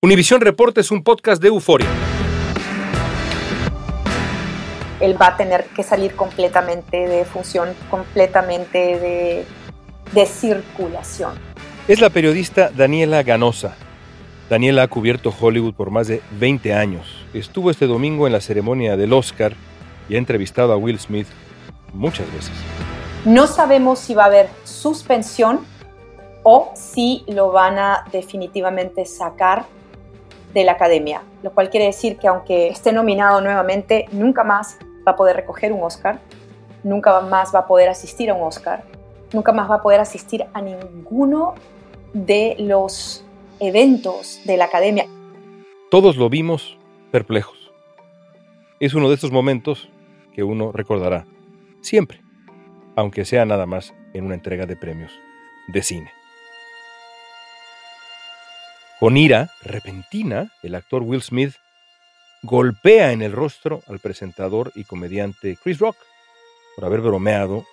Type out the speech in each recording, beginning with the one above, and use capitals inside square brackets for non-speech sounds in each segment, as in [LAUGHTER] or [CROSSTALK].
Univisión Reporta es un podcast de euforia. Él va a tener que salir completamente de función, completamente de, de circulación. Es la periodista Daniela Ganosa. Daniela ha cubierto Hollywood por más de 20 años. Estuvo este domingo en la ceremonia del Oscar y ha entrevistado a Will Smith muchas veces. No sabemos si va a haber suspensión o si lo van a definitivamente sacar de la academia, lo cual quiere decir que aunque esté nominado nuevamente, nunca más va a poder recoger un Oscar, nunca más va a poder asistir a un Oscar, nunca más va a poder asistir a ninguno de los eventos de la academia. Todos lo vimos perplejos. Es uno de estos momentos que uno recordará siempre, aunque sea nada más en una entrega de premios de cine. Con ira repentina, el actor Will Smith golpea en el rostro al presentador y comediante Chris Rock por haber bromeado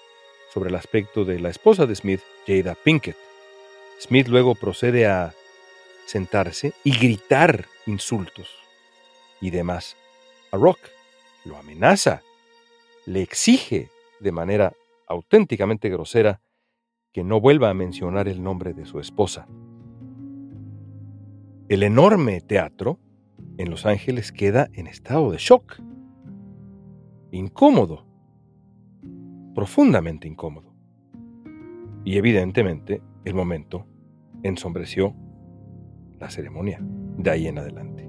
sobre el aspecto de la esposa de Smith, Jada Pinkett. Smith luego procede a sentarse y gritar insultos y demás. A Rock lo amenaza, le exige de manera auténticamente grosera que no vuelva a mencionar el nombre de su esposa. El enorme teatro en Los Ángeles queda en estado de shock. Incómodo. Profundamente incómodo. Y evidentemente el momento ensombreció la ceremonia de ahí en adelante.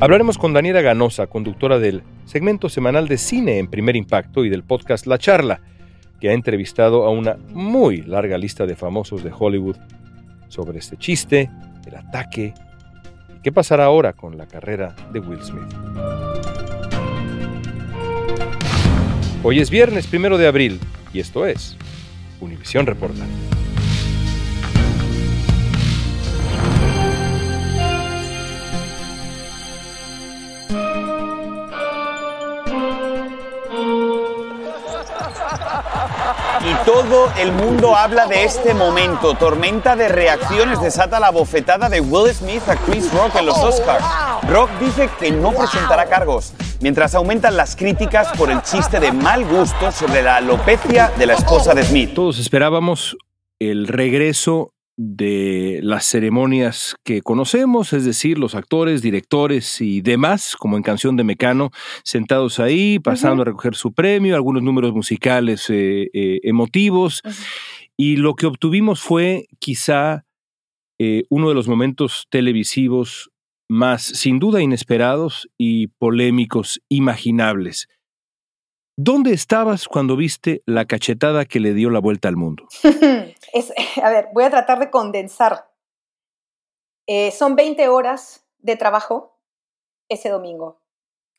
Hablaremos con Daniela Ganosa, conductora del segmento semanal de cine en primer impacto y del podcast La Charla, que ha entrevistado a una muy larga lista de famosos de Hollywood sobre este chiste, el ataque y qué pasará ahora con la carrera de Will Smith. Hoy es viernes primero de abril y esto es Univisión Reporta. Y todo el mundo habla de este momento. Tormenta de reacciones desata la bofetada de Will Smith a Chris Rock en los Oscars. Rock dice que no presentará cargos, mientras aumentan las críticas por el chiste de mal gusto sobre la alopecia de la esposa de Smith. Todos esperábamos el regreso de las ceremonias que conocemos, es decir, los actores, directores y demás, como en Canción de Mecano, sentados ahí, pasando a recoger su premio, algunos números musicales eh, eh, emotivos. Y lo que obtuvimos fue quizá eh, uno de los momentos televisivos más, sin duda, inesperados y polémicos imaginables. ¿Dónde estabas cuando viste la cachetada que le dio la vuelta al mundo? [LAUGHS] Es, a ver, voy a tratar de condensar. Eh, son 20 horas de trabajo ese domingo.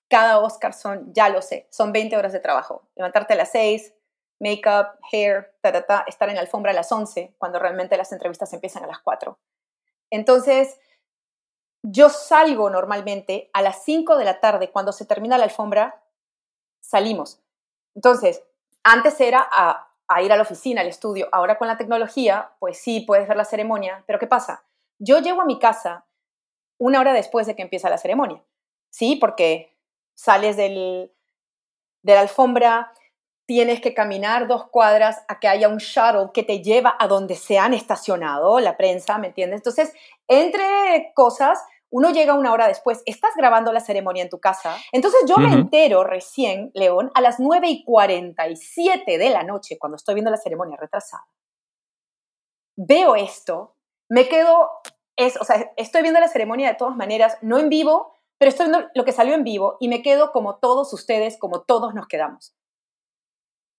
Cada Oscar son, ya lo sé, son 20 horas de trabajo. Levantarte a las 6, make-up, hair, ta, ta, ta, estar en la alfombra a las 11, cuando realmente las entrevistas empiezan a las 4. Entonces, yo salgo normalmente a las 5 de la tarde, cuando se termina la alfombra, salimos. Entonces, antes era a, ir a la oficina, al estudio. Ahora con la tecnología, pues sí, puedes ver la ceremonia. Pero ¿qué pasa? Yo llego a mi casa una hora después de que empieza la ceremonia. Sí, porque sales del, de la alfombra, tienes que caminar dos cuadras a que haya un shuttle que te lleva a donde se han estacionado la prensa, ¿me entiendes? Entonces, entre cosas, uno llega una hora después, estás grabando la ceremonia en tu casa. Entonces yo me entero recién, León, a las 9 y 47 de la noche, cuando estoy viendo la ceremonia retrasada. Veo esto, me quedo, es, o sea, estoy viendo la ceremonia de todas maneras, no en vivo, pero estoy viendo lo que salió en vivo y me quedo como todos ustedes, como todos nos quedamos.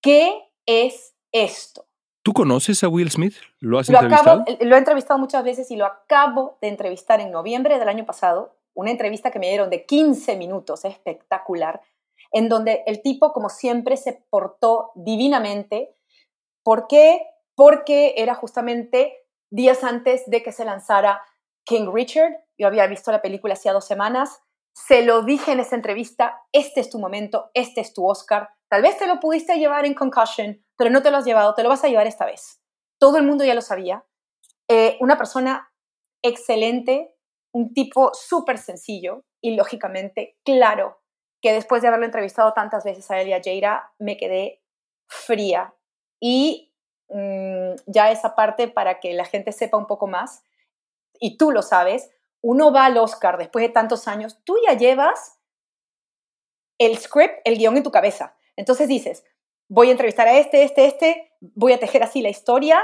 ¿Qué es esto? ¿Tú conoces a Will Smith? ¿Lo has Lo, entrevistado? acabo, lo he entrevistado muchas veces y lo acabo de entrevistar en noviembre del año pasado. Una entrevista que me dieron de 15 minutos, espectacular, en donde el tipo, como siempre, se portó divinamente. ¿Por qué? Porque era justamente días antes de que se lanzara King Richard. Yo había visto la película hacía dos semanas. Se lo dije en esa entrevista, este es tu momento, este es tu Oscar. Tal vez te lo pudiste llevar en Concussion, pero no te lo has llevado, te lo vas a llevar esta vez. Todo el mundo ya lo sabía. Eh, una persona excelente, un tipo súper sencillo y lógicamente claro, que después de haberlo entrevistado tantas veces a él y Jaira, me quedé fría. Y mmm, ya esa parte para que la gente sepa un poco más, y tú lo sabes, uno va al Oscar después de tantos años, tú ya llevas el script, el guion en tu cabeza. Entonces dices, voy a entrevistar a este, este, este, voy a tejer así la historia.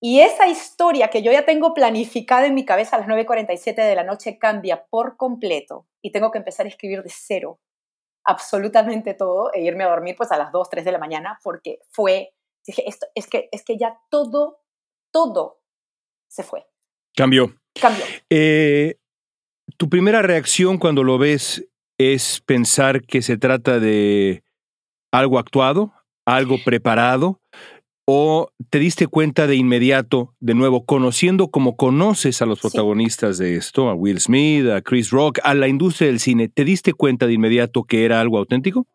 Y esa historia que yo ya tengo planificada en mi cabeza a las 9.47 de la noche cambia por completo y tengo que empezar a escribir de cero absolutamente todo e irme a dormir pues a las 2, 3 de la mañana porque fue, dije, esto, es, que, es que ya todo, todo se fue. Cambió. Cambió. Eh, ¿Tu primera reacción cuando lo ves es pensar que se trata de algo actuado, algo preparado, o te diste cuenta de inmediato, de nuevo, conociendo como conoces a los protagonistas sí. de esto, a Will Smith, a Chris Rock, a la industria del cine, ¿te diste cuenta de inmediato que era algo auténtico?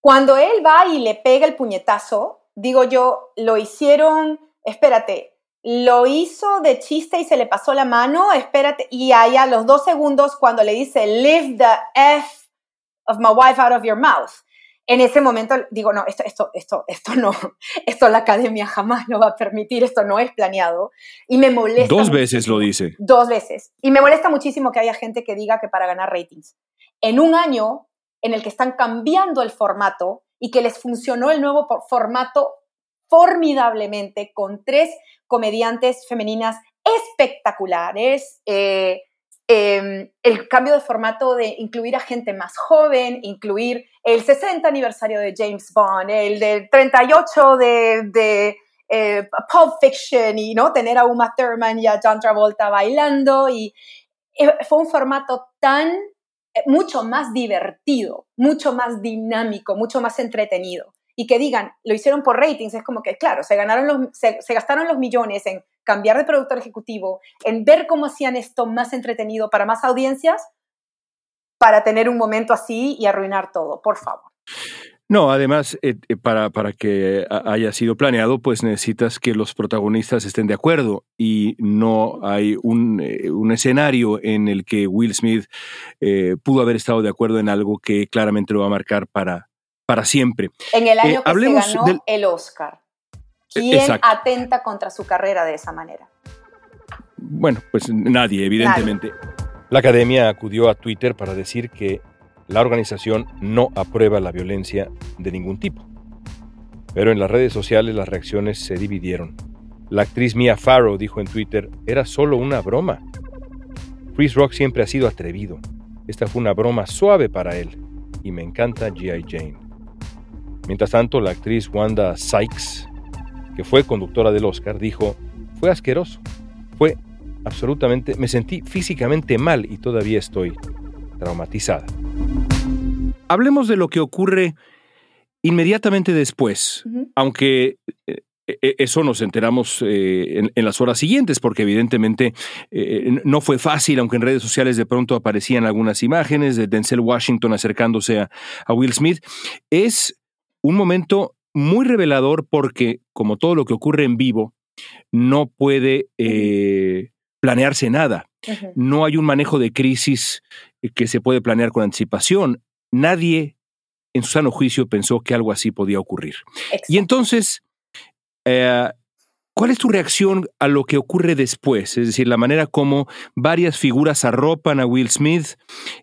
Cuando él va y le pega el puñetazo, digo yo, lo hicieron, espérate, lo hizo de chiste y se le pasó la mano, espérate, y ahí a los dos segundos cuando le dice, leave the F of my wife out of your mouth. En ese momento digo, no, esto, esto, esto, esto no, [LAUGHS] esto la academia jamás lo va a permitir, esto no es planeado. Y me molesta. Dos veces lo dice. Dos veces. Y me molesta muchísimo que haya gente que diga que para ganar ratings. En un año en el que están cambiando el formato y que les funcionó el nuevo formato formidablemente con tres comediantes femeninas espectaculares. Eh, eh, el cambio de formato de incluir a gente más joven, incluir el 60 aniversario de James Bond, el del 38 de, de eh, Pulp Fiction y ¿no? tener a Uma Thurman y a John Travolta bailando. Y eh, fue un formato tan, eh, mucho más divertido, mucho más dinámico, mucho más entretenido y que digan, lo hicieron por ratings, es como que, claro, se, ganaron los, se, se, gastaron los millones en cambiar de productor ejecutivo, en ver cómo hacían esto más entretenido para más audiencias, para tener un momento así y arruinar todo, por favor. No, además, eh, para, para que haya sido planeado, pues necesitas que los protagonistas estén de acuerdo y no hay un, eh, un escenario en el que Will Smith eh, pudo haber estado de acuerdo en algo que claramente lo va a marcar para, para siempre. En el año eh, que se ganó del... el Oscar. ¿Quién Exacto. atenta contra su carrera de esa manera? Bueno, pues nadie, evidentemente. Nadie. La academia acudió a Twitter para decir que la organización no aprueba la violencia de ningún tipo. Pero en las redes sociales las reacciones se dividieron. La actriz Mia Farrow dijo en Twitter, era solo una broma. Chris Rock siempre ha sido atrevido. Esta fue una broma suave para él. Y me encanta G.I. Jane. Mientras tanto, la actriz Wanda Sykes, que fue conductora del Oscar, dijo, fue asqueroso, fue absolutamente, me sentí físicamente mal y todavía estoy traumatizada. Hablemos de lo que ocurre inmediatamente después, uh -huh. aunque eh, eso nos enteramos eh, en, en, las horas siguientes, porque evidentemente eh, no fue fácil, aunque en redes sociales de pronto aparecían algunas imágenes de Denzel Washington acercándose a, a Will Smith. Es un momento muy revelador porque, como todo lo que ocurre en vivo, no puede eh, planearse nada. Uh -huh. No hay un manejo de crisis que se puede planear con anticipación. Nadie en su sano juicio pensó que algo así podía ocurrir. Exacto. Y entonces, eh, ¿Cuál es tu reacción a lo que ocurre después? Es decir, la manera como varias figuras arropan a Will Smith,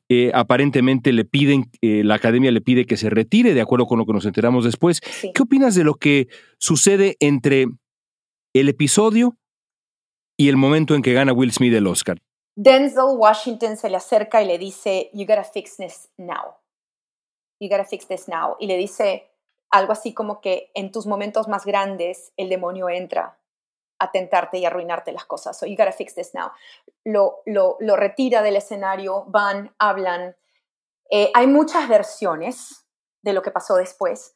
eh, aparentemente le piden, eh, la academia le pide que se retire, de acuerdo con lo que nos enteramos después. Sí. ¿Qué opinas de lo que sucede entre el episodio y el momento en que gana Will Smith el Oscar? Denzel Washington se le acerca y le dice, You gotta fix this now. You gotta fix this now. Y le dice, algo así como que en tus momentos más grandes el demonio entra a tentarte y arruinarte las cosas. So you gotta fix this now. Lo, lo, lo retira del escenario, van, hablan. Eh, hay muchas versiones de lo que pasó después,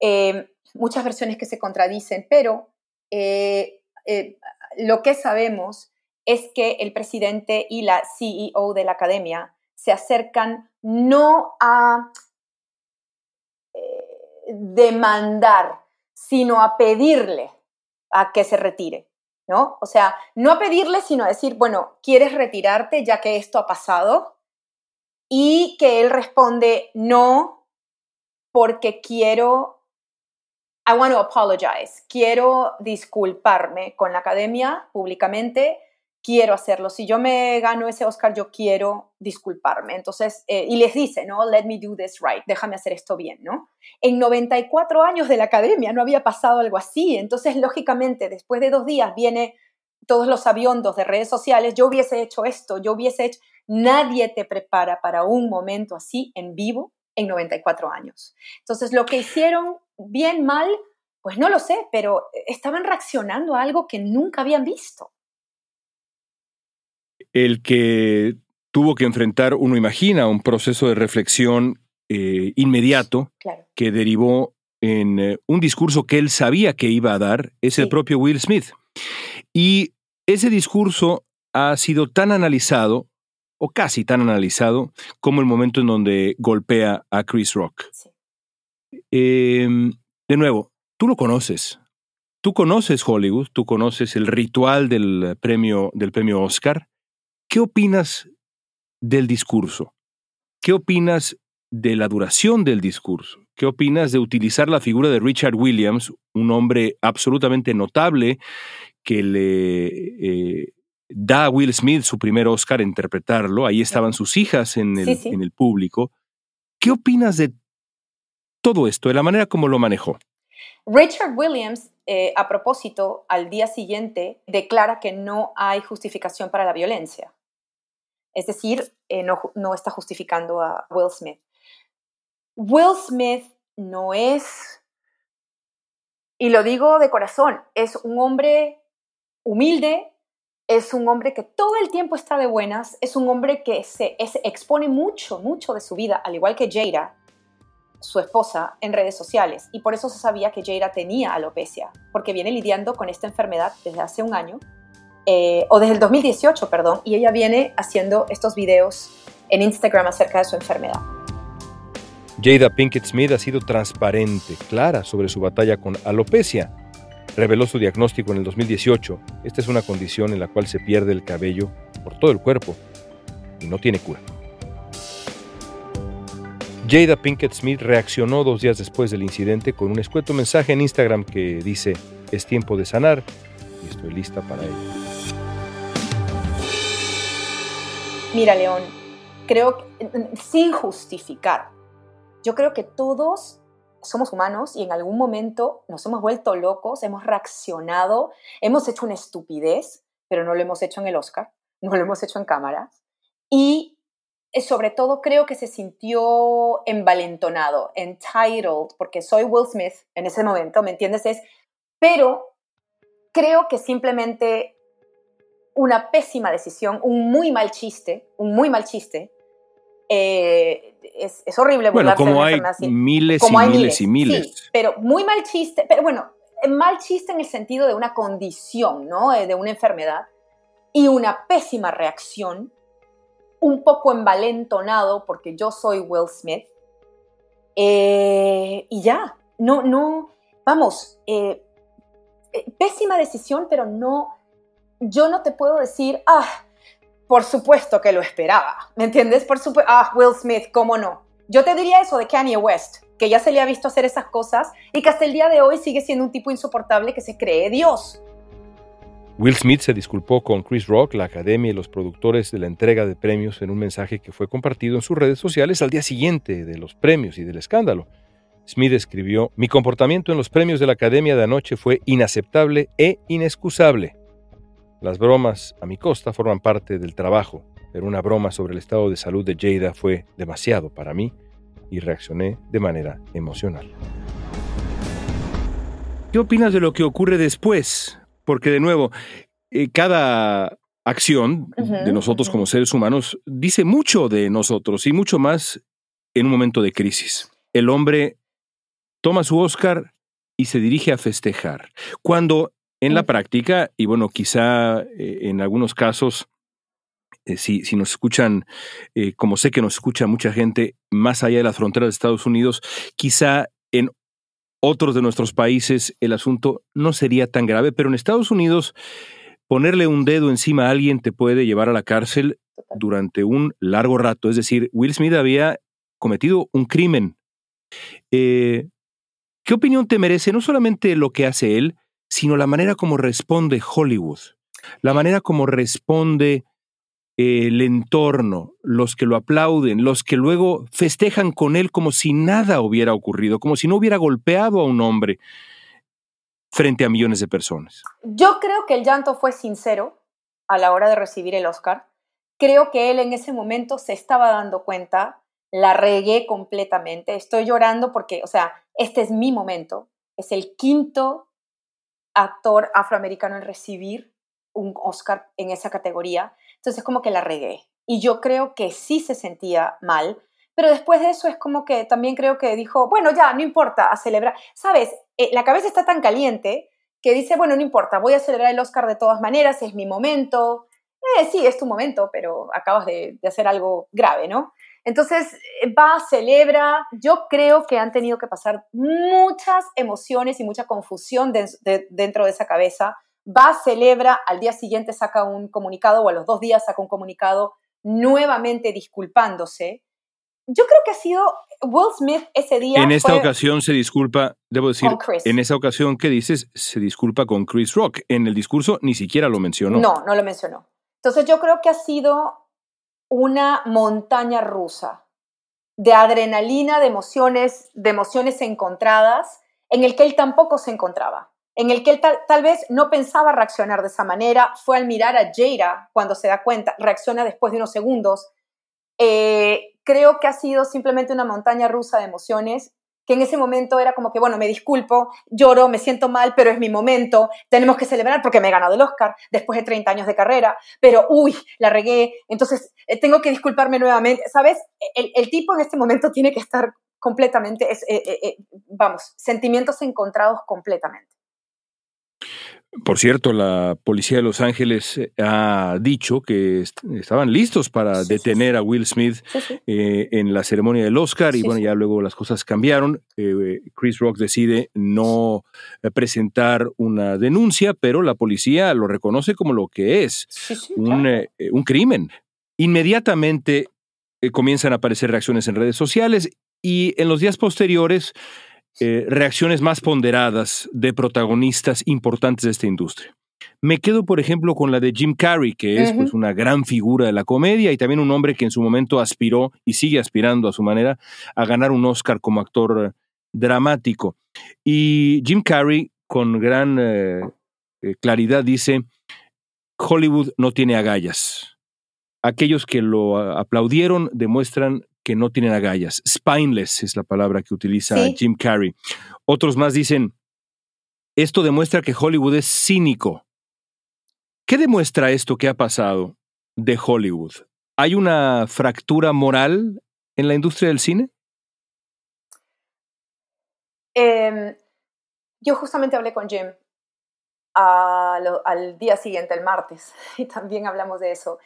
eh, muchas versiones que se contradicen, pero eh, lo que sabemos es que el presidente y la CEO de la academia se acercan no a demandar, sino a pedirle a que se retire, ¿no? O sea, no a pedirle, sino a decir, bueno, ¿quieres retirarte ya que esto ha pasado? Y que él responde, no, porque quiero, I want to apologize, quiero disculparme con la academia públicamente quiero hacerlo. Si yo me gano ese Oscar, yo quiero disculparme. Entonces, eh, y les dice, ¿no? Let me do this right, déjame hacer esto bien, ¿no? En 94 años de la academia no había pasado algo así. Entonces, lógicamente, después de dos días viene todos los aviondos de redes sociales, yo hubiese hecho esto, yo hubiese hecho... Nadie te prepara para un momento así en vivo en 94 años. Entonces, lo que hicieron bien, mal, pues no lo sé, pero estaban reaccionando a algo que nunca habían visto el que tuvo que enfrentar, uno imagina, un proceso de reflexión eh, inmediato que derivó en eh, un discurso que él sabía que iba a dar, es el propio Will Smith. Y ese discurso ha sido tan analizado, o casi tan analizado, como el momento en donde golpea a Chris Rock. Em, de nuevo, tú lo conoces. Tú conoces Hollywood, tú conoces el ritual del premio, del premio Oscar. ¿Qué opinas del discurso? ¿Qué opinas de la duración del discurso? ¿Qué opinas de utilizar la figura de Richard Williams, un hombre absolutamente notable que le eh, da a Will Smith su primer Oscar a interpretarlo? Ahí estaban sus hijas en el, en el público. ¿Qué opinas de todo esto, de la manera como lo manejó? Richard Williams, eh, a propósito, al día siguiente declara que no hay justificación para la violencia. Es decir, eh, no, está justificando a Will Smith. Will Smith no es, y lo digo de corazón, es un hombre humilde, es un hombre que todo el tiempo está de buenas, es un hombre que se expone mucho, mucho de su vida, al igual que Jada, su esposa, en redes sociales. Y por eso se sabía que Jada tenía alopecia, porque viene lidiando con esta enfermedad desde hace un año eh, o desde el 2018, perdón, y ella viene haciendo estos videos en Instagram acerca de su enfermedad. Jada Pinkett Smith ha sido transparente, clara sobre su batalla con alopecia. Reveló su diagnóstico en el 2018. Esta es una condición en la cual se pierde el cabello por todo el cuerpo y no tiene cura. Jada Pinkett Smith reaccionó dos días después del incidente con un escueto mensaje en Instagram que dice, es tiempo de sanar y estoy lista para ello. Mira, León, creo sin justificar, yo creo que todos somos humanos y en algún momento nos hemos vuelto locos, hemos reaccionado, hemos hecho una estupidez, pero no lo hemos hecho en el Oscar, no lo hemos hecho en cámaras. Y eh, sobre todo creo que se sintió envalentonado, entitled, porque soy Will Smith en ese momento, ¿me entiendes? Es, pero creo que simplemente una pésima decisión, un muy mal chiste, un muy mal chiste. Eh, es, horrible bueno, como hay miles y miles, y miles. pero muy mal chiste, pero bueno, mal chiste en el sentido de una condición, ¿no? Eh, de una enfermedad y una pésima reacción, un poco envalentonado porque yo soy Will Smith. Eh, y ya, no, no, vamos, pésima decisión, pero no, yo no te puedo decir, ah, por supuesto que lo esperaba, ¿me entiendes? Por supuesto, ah, Will Smith, ¿cómo no? Yo te diría eso de Kanye West, que ya se le ha visto hacer esas cosas y que hasta el día de hoy sigue siendo un tipo insoportable que se cree Dios. Will Smith se disculpó con Chris Rock, la academia y los productores de la entrega de premios en un mensaje que fue compartido en sus redes sociales al día siguiente de los premios y del escándalo. Smith escribió, Mi comportamiento en los premios de la academia de anoche fue inaceptable e inexcusable. Las bromas a mi costa forman parte del trabajo, pero una broma sobre el estado de salud de Jada fue demasiado para mí y reaccioné de manera emocional. ¿Qué opinas de lo que ocurre después? Porque de nuevo, eh, cada acción de nosotros como seres humanos dice mucho de nosotros y mucho más en un momento de crisis. El hombre toma su Oscar y se dirige a festejar. Cuando en la práctica, y bueno, quizá eh, en algunos casos, eh, si, si, nos escuchan, eh, como sé que nos escucha mucha gente más allá de las fronteras de Estados Unidos, quizá en otros de nuestros países el asunto no sería tan grave, pero en Estados Unidos ponerle un dedo encima a alguien te puede llevar a la cárcel durante un largo rato. Es decir, Will Smith había cometido un crimen. ¿Qué opinión te merece no solamente lo que hace él, sino la manera como responde Hollywood, la manera como responde eh, el entorno, los que lo aplauden, los que luego festejan con él como si nada hubiera ocurrido, como si no hubiera golpeado a un hombre frente a millones de personas. Yo creo que el llanto fue sincero a la hora de recibir el Oscar. Creo que él en ese momento se estaba dando cuenta, la regué completamente, estoy llorando porque, o sea, este es mi momento, es el quinto actor afroamericano en recibir un Oscar en esa categoría. Entonces como que la regué. Y yo creo que sí se sentía mal, pero después de eso es como que también creo que dijo, bueno, ya, no importa, a celebrar. Sabes, eh, la cabeza está tan caliente que dice, bueno, no importa, voy a celebrar el Oscar de todas maneras, es mi momento. Eh, sí, es tu momento, pero acabas de, de hacer algo grave, ¿no? Entonces, eh, va, celebra. Yo creo que han tenido que pasar muchas emociones y mucha confusión dentro de esa cabeza. Va, celebra, al día siguiente saca un comunicado o a los dos días saca un comunicado nuevamente disculpándose. Yo creo que ha sido Will Smith ese día. En esta ocasión se disculpa, debo decir, en esa ocasión que dices, se disculpa con Chris Rock. En el discurso ni siquiera lo mencionó. No, no lo mencionó. Entonces yo creo que ha sido una montaña rusa de adrenalina, de emociones, de emociones encontradas, en el que él tampoco se encontraba, en el que él tal, vez no pensaba reaccionar de esa manera, fue al mirar a Jada cuando se da cuenta, reacciona después de unos segundos. Eh, creo que ha sido simplemente una montaña rusa de emociones que en ese momento era como que, bueno, me disculpo, lloro, me siento mal, pero es mi momento, tenemos que celebrar porque me he ganado el Oscar después de 30 años de carrera, pero uy, la regué, entonces eh, tengo que disculparme nuevamente, ¿sabes? El, tipo en este momento tiene que estar completamente, eh, eh, vamos, sentimientos encontrados completamente. Por cierto, la policía de Los Ángeles eh, ha dicho que estaban listos para detener a Will Smith eh, en la ceremonia del Oscar. Y bueno, ya luego las cosas cambiaron. Eh, Chris Rock decide no presentar una denuncia, pero la policía lo reconoce como lo que es, un, un, crimen. Inmediatamente comienzan a aparecer reacciones en redes sociales y en los días posteriores eh, reacciones más ponderadas de protagonistas importantes de esta industria. Me quedo, por ejemplo, con la de Jim Carrey, que es pues, una gran figura de la comedia y también un hombre que en su momento aspiró y sigue aspirando a su manera a ganar un Oscar como actor dramático. Y Jim Carrey, con gran eh, eh, claridad, dice, Hollywood no tiene agallas. Aquellos que lo aplaudieron demuestran que no tienen agallas. Spineless es la palabra que utiliza Jim Carrey. Otros más dicen, esto demuestra que Hollywood es cínico. ¿Qué demuestra esto que ha pasado de Hollywood? ¿Hay una fractura moral en la industria del cine? Em, yo justamente hablé con Jim al día siguiente, el martes, [LAUGHS] y también hablamos de eso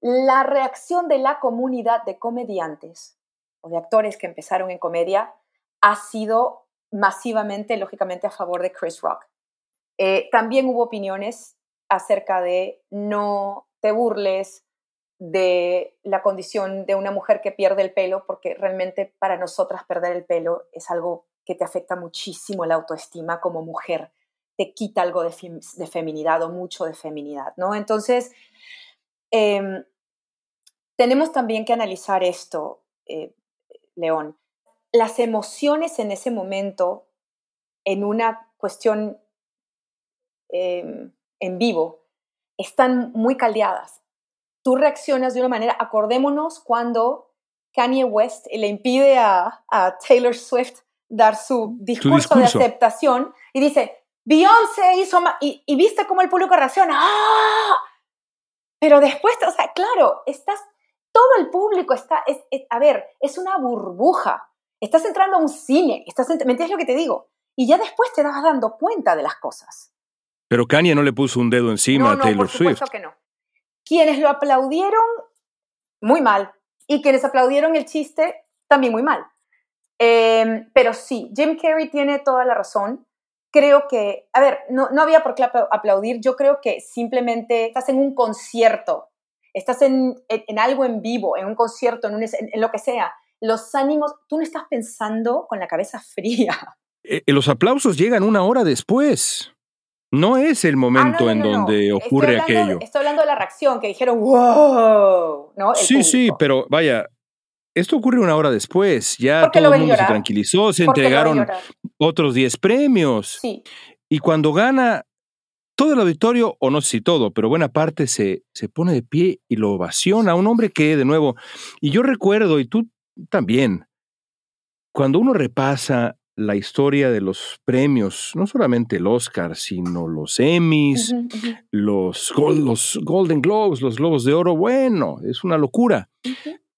la reacción de la comunidad de comediantes o de actores que empezaron en comedia ha sido masivamente, lógicamente, a favor de Chris Rock. Eh, también hubo opiniones acerca de no te burles de la condición de una mujer que pierde el pelo, porque realmente para nosotras perder el pelo es algo que te afecta muchísimo la autoestima como mujer, te quita algo de, de feminidad o mucho de feminidad, ¿no? Entonces, Em, tenemos también que analizar esto, eh, León. Las emociones en ese momento, en una cuestión em, en vivo, están muy caldeadas. Tú reaccionas de una manera, acordémonos cuando Kanye West le impide a, Taylor Swift dar su discurso, de aceptación y dice, Beyoncé hizo más, y, y viste cómo el público reacciona, ¡ah! Pero después, o sea, claro, estás, todo el público está, es, a ver, es una burbuja. Estás entrando a un cine, estás, ¿me entiendes lo que te digo? Y ya después te das dando cuenta de las cosas. Pero Kanye no le puso un dedo encima a Taylor por supuesto Swift. que no. Quienes lo aplaudieron, muy mal. Y quienes aplaudieron el chiste, también muy mal. Eh, pero sí, Jim Carrey tiene toda la razón. Creo que, a ver, no, no había por qué aplaudir. Yo creo que simplemente estás en un concierto, estás en, en, en algo en vivo, en un concierto, en, un, en lo que sea. Los ánimos, tú no estás pensando con la cabeza fría. [LAUGHS] Eh, los aplausos llegan una hora después. No es el momento Ah, no, no, en no, donde Estoy ocurre hablando- aquello. Estoy hablando de la reacción, que dijeron, wow, ¿no? El Sí, sí, público. pero vaya, esto ocurre una hora después. Ya Porque todo el mundo se tranquilizó, se Porque entregaron otros 10 premios. Sí, Y cuando gana, todo el auditorio, o no sé si todo, pero buena parte se, se pone de pie y lo ovaciona. Un hombre que, de nuevo, y yo recuerdo, y tú también, cuando uno repasa la historia de los premios, no solamente el Oscar, sino los Emmys, los, los Golden Globes, los Globos de Oro, bueno, es una locura.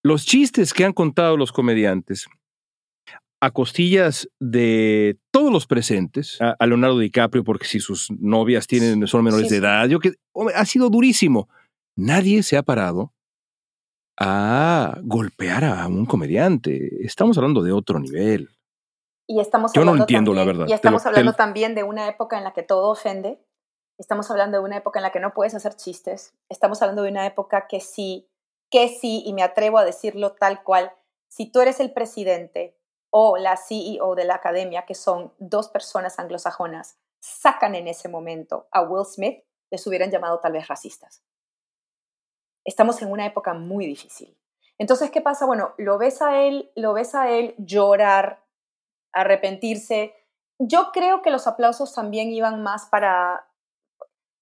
Los chistes que han contado los comediantes a costillas de todos los presentes, a, a Leonardo DiCaprio, porque si sus novias tienen, son menores Sí, de edad, yo que hombre, ha sido durísimo. Nadie se ha parado a golpear a un comediante. Estamos hablando de otro nivel. Y estamos Yo no entiendo la verdad, Y estamos lo- hablando lo- también de una época en la que todo ofende. Estamos hablando de una época en la que no puedes hacer chistes. Estamos hablando de una época que sí, que sí, y me atrevo a decirlo tal cual, si tú eres el presidente o la CEO de la academia, que son dos personas anglosajonas, sacan en ese momento a Will Smith, les hubieran llamado tal vez racistas. Estamos en una época muy difícil. Entonces, ¿qué pasa? Bueno, lo ves a él, lo ves a él llorar, arrepentirse. Yo creo que los aplausos también iban más para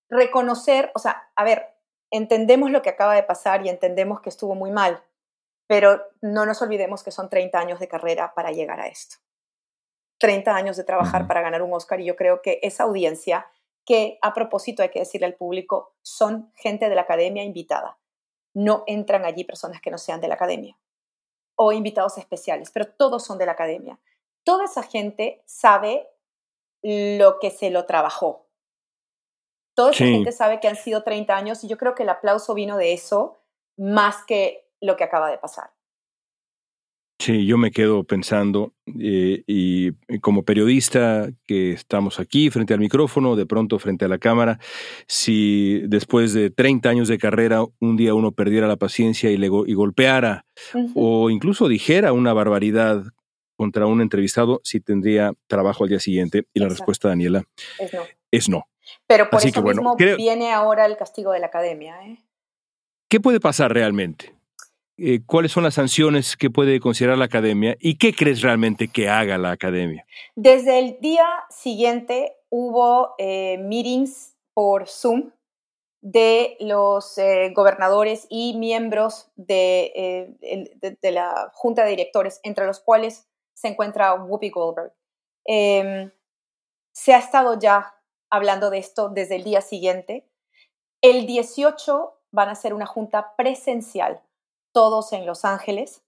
reconocer, o sea, a ver, entendemos lo que acaba de pasar y entendemos que estuvo muy mal, pero no nos olvidemos que son 30 años de carrera para llegar a esto. 30 años de trabajar para ganar un Oscar y yo creo que esa audiencia, que a propósito hay que decirle al público, son gente de la academia invitada. No entran allí personas que no sean de la academia o invitados especiales, pero todos son de la academia. Toda esa gente sabe lo que se lo trabajó. Toda esa Sí. gente sabe que han sido 30 años y yo creo que el aplauso vino de eso más que lo que acaba de pasar. Sí, yo me quedo pensando, eh, y, como periodista que estamos aquí frente al micrófono, de pronto frente a la cámara, si después de 30 años de carrera un día uno perdiera la paciencia y, le go- y golpeara o incluso dijera una barbaridad contra un entrevistado, si tendría trabajo al día siguiente. Y la respuesta, Daniela, Es no. es no. Pero por Así eso que bueno, mismo creo- viene ahora el castigo de la academia. ¿eh? ¿Qué puede pasar realmente? Eh, ¿Cuáles son las sanciones que puede considerar la academia y qué crees realmente que haga la academia? Desde el día siguiente hubo eh, meetings por Zoom de los eh, gobernadores y miembros de, de- de la junta de directores, entre los cuales se encuentra Whoopi Goldberg. Em, se ha estado ya hablando de esto desde el día siguiente. El 18 van a ser una junta presencial, todos en Los Ángeles.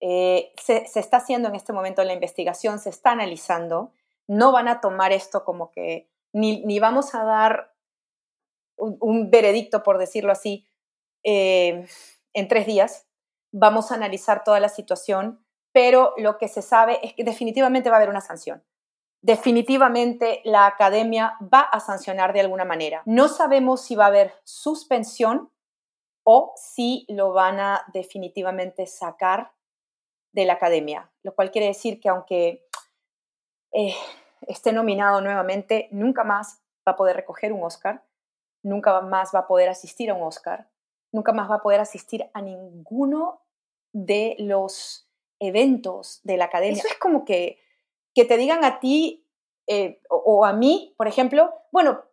Eh, se, está haciendo en este momento la investigación, se está analizando. No van a tomar esto como que, ni, ni vamos a dar un, un veredicto, por decirlo así, eh, en tres días. Vamos a analizar toda la situación, pero lo que se sabe es que definitivamente va a haber una sanción. Definitivamente la academia va a sancionar de alguna manera. No sabemos si va a haber suspensión o si lo van a definitivamente sacar de la academia, lo cual quiere decir que aunque eh, esté nominado nuevamente, nunca más va a poder recoger un Oscar, nunca más va a poder asistir a un Oscar, nunca más va a poder asistir a ninguno de los eventos de la academia. Eso es como que, que te digan a ti eh, o, o a mí, por ejemplo, bueno,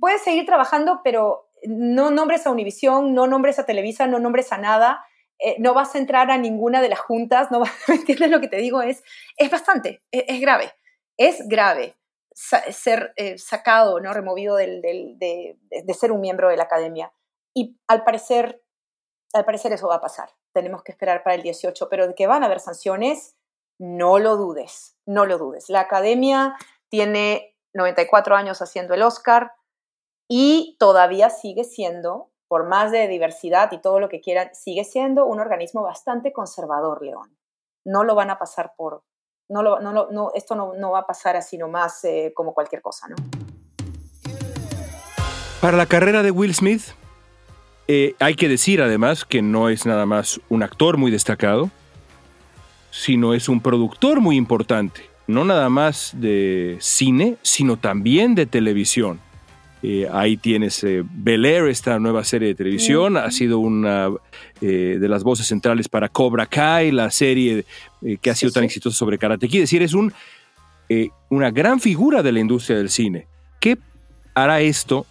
puedes seguir trabajando, pero no nombres a Univisión, no nombres a Televisa, no nombres a nada, eh, no vas a entrar a ninguna de las juntas, no vas, [LAUGHS] ¿me entiendes lo que te digo? Es, es bastante, es, es grave, es grave. ser eh, sacado, ¿no? removido del, de, de, ser un miembro de la academia. Y al parecer, al parecer eso va a pasar. Tenemos que esperar para el 18, pero de que van a haber sanciones, no lo dudes, no lo dudes. La academia tiene 94 años haciendo el Oscar y todavía sigue siendo, por más de diversidad y todo lo que quieran, sigue siendo un organismo bastante conservador, León. No lo van a pasar por, no, lo, no, no esto no, no, va a pasar así nomás eh, como cualquier cosa, ¿no? Para la carrera de Will Smith, eh, hay que decir además que no es nada más un actor muy destacado, sino es un productor muy importante, no nada más de cine, sino también de televisión. Eh, ahí tienes eh, Bel Air, esta nueva serie de televisión, ha sido una eh, de las voces centrales para Cobra Kai, la serie que ha sido tan exitosa sobre Karate Kid. Es decir, es un, una gran figura de la industria del cine. ¿Qué hará esto?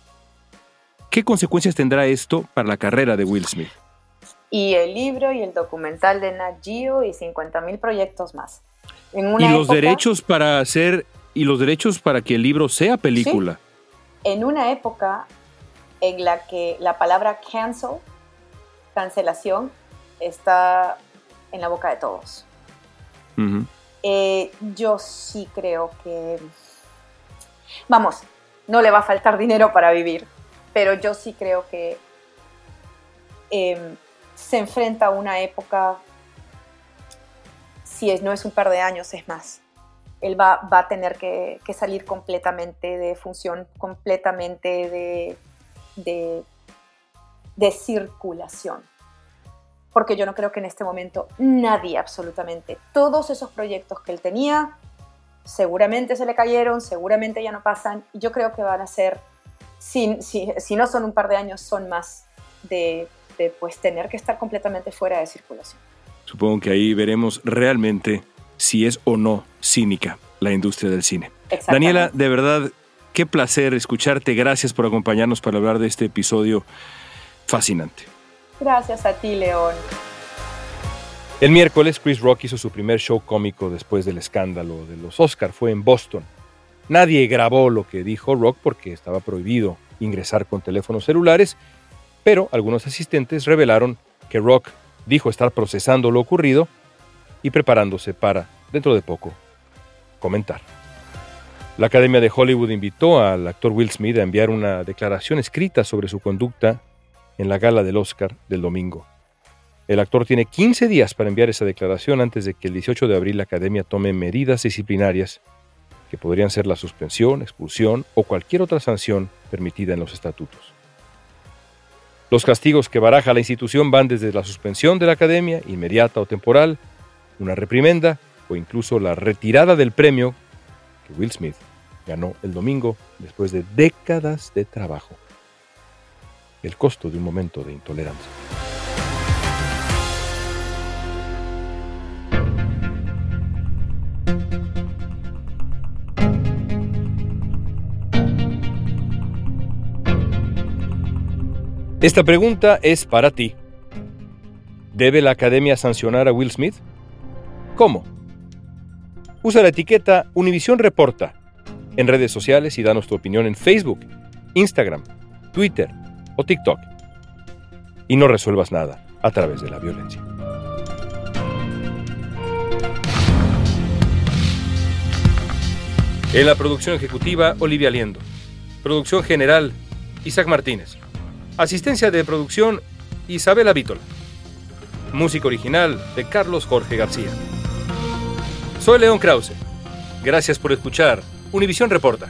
¿Qué consecuencias tendrá esto para la carrera de Will Smith? Y el libro y el documental de Nat Geo y 50 mil proyectos más. y los derechos para hacer y los derechos para que el libro sea película en una época en la que la palabra cancel, cancelación, está en la boca de todos. Eh, yo sí creo que, vamos, no le va a faltar dinero para vivir, pero yo sí creo que em, se enfrenta a una época, si no es un par de años, es más, él va, a tener que, salir completamente de función, completamente de, de, circulación. Porque yo no creo que en este momento nadie, absolutamente, todos esos proyectos que él tenía, seguramente se le cayeron, seguramente ya no pasan. Yo creo que van a ser, si, si, no son un par de años, son más de, de pues, tener que estar completamente fuera de circulación. Supongo que ahí veremos realmente si es o no cínica la industria del cine. Daniela, de verdad, qué placer escucharte. Gracias por acompañarnos para hablar de este episodio fascinante. Gracias a ti, León. El miércoles, Chris Rock hizo su primer show cómico después del escándalo de los Oscar. Fue en Boston. Nadie grabó lo que dijo Rock porque estaba prohibido ingresar con teléfonos celulares, pero algunos asistentes revelaron que Rock dijo estar procesando lo ocurrido y preparándose para, dentro de poco, comentar. La Academia de Hollywood invitó al actor Will Smith a enviar una declaración escrita sobre su conducta en la gala del Oscar del domingo. El actor tiene 15 días para enviar esa declaración antes de que el 18 de abril la Academia tome medidas disciplinarias que podrían ser la suspensión, expulsión o cualquier otra sanción permitida en los estatutos. Los castigos que baraja la institución van desde la suspensión de la Academia, inmediata o temporal, una reprimenda o incluso la retirada del premio que Will Smith ganó el domingo después de décadas de trabajo. El costo de un momento de intolerancia. Esta pregunta es para ti. ¿Debe la academia sancionar a Will Smith? ¿Cómo? Usa la etiqueta Univisión Reporta en redes sociales y danos tu opinión en Facebook, Instagram, Twitter o TikTok. Y no resuelvas nada a través de la violencia. En la producción ejecutiva, Olivia Liendo. Producción general, Isaac Martínez. Asistencia de producción, Isabela Vítola. Música original de Carlos Jorge García. Soy León Krause. Gracias por escuchar Univisión Reporta.